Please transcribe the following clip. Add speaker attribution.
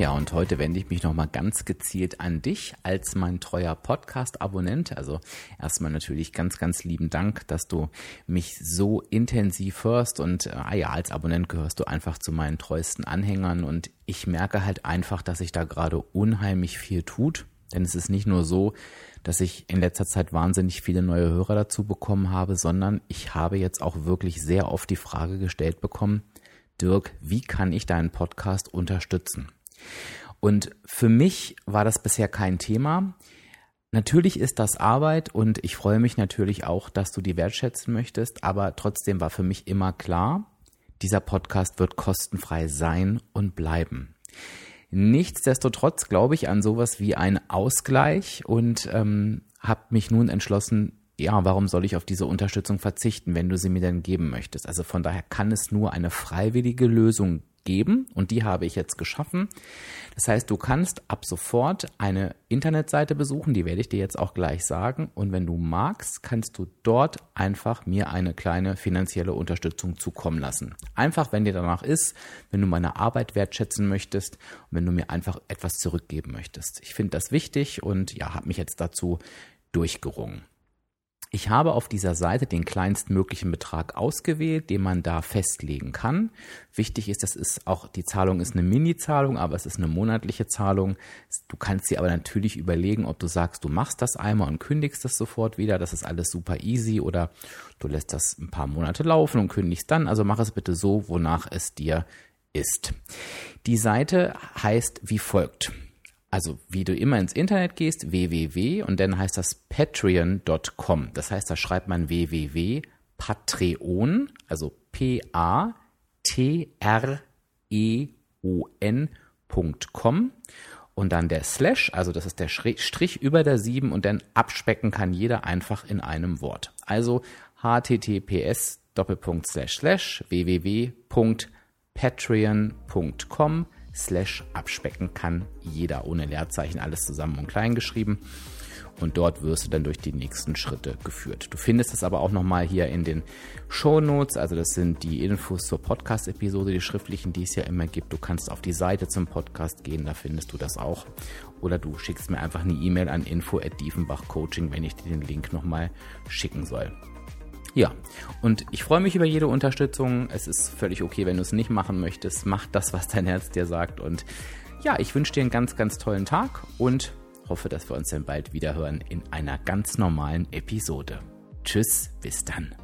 Speaker 1: Ja, und heute wende ich mich nochmal ganz gezielt an dich als mein treuer Podcast-Abonnent. Also erstmal natürlich ganz, ganz lieben Dank, dass du mich so intensiv hörst und äh, ah ja, als Abonnent gehörst du einfach zu meinen treuesten Anhängern und ich merke halt einfach, dass sich da gerade unheimlich viel tut. Denn es ist nicht nur so, dass ich in letzter Zeit wahnsinnig viele neue Hörer dazu bekommen habe, sondern ich habe jetzt auch wirklich sehr oft die Frage gestellt bekommen, Dirk, wie kann ich deinen Podcast unterstützen? Und für mich war das bisher kein Thema. Natürlich ist das Arbeit und ich freue mich natürlich auch, dass du die wertschätzen möchtest, aber trotzdem war für mich immer klar, dieser Podcast wird kostenfrei sein und bleiben. Nichtsdestotrotz glaube ich an sowas wie einen Ausgleich und ähm, habe mich nun entschlossen, ja, warum soll ich auf diese Unterstützung verzichten, wenn du sie mir denn geben möchtest? Also von daher kann es nur eine freiwillige Lösung geben und die habe ich jetzt geschaffen. Das heißt, du kannst ab sofort eine Internetseite besuchen, die werde ich dir jetzt auch gleich sagen und wenn du magst, kannst du dort einfach mir eine kleine finanzielle Unterstützung zukommen lassen. Einfach, wenn dir danach ist, wenn du meine Arbeit wertschätzen möchtest und wenn du mir einfach etwas zurückgeben möchtest. Ich finde das wichtig und ja, habe mich jetzt dazu durchgerungen. Ich habe auf dieser Seite den kleinstmöglichen Betrag ausgewählt, den man da festlegen kann. Wichtig ist, das ist auch, die Zahlung ist eine Mini-Zahlung, aber es ist eine monatliche Zahlung. Du kannst dir aber natürlich überlegen, ob du sagst, du machst das einmal und kündigst das sofort wieder. Das ist alles super easy oder du lässt das ein paar Monate laufen und kündigst dann. Also mach es bitte so, wonach es dir ist. Die Seite heißt wie folgt also wie du immer ins Internet gehst, www und dann heißt das patreon.com. Das heißt, da schreibt man www Patreon, also P A T R E O N.com und dann der Slash, also das ist der Strich über der 7 und dann abspecken kann jeder einfach in einem Wort. Also https Doppelpunkt slash slash www.patreon.com slash abspecken kann jeder ohne Leerzeichen, alles zusammen und klein geschrieben. Und dort wirst du dann durch die nächsten Schritte geführt. Du findest es aber auch nochmal hier in den Show Notes. Also das sind die Infos zur Podcast-Episode, die schriftlichen, die es ja immer gibt. Du kannst auf die Seite zum Podcast gehen, da findest du das auch. Oder du schickst mir einfach eine E-Mail an info at Coaching, wenn ich dir den Link nochmal schicken soll. Ja, und ich freue mich über jede Unterstützung. Es ist völlig okay, wenn du es nicht machen möchtest. Mach das, was dein Herz dir sagt. Und ja, ich wünsche dir einen ganz, ganz tollen Tag und hoffe, dass wir uns dann bald wieder hören in einer ganz normalen Episode. Tschüss, bis dann.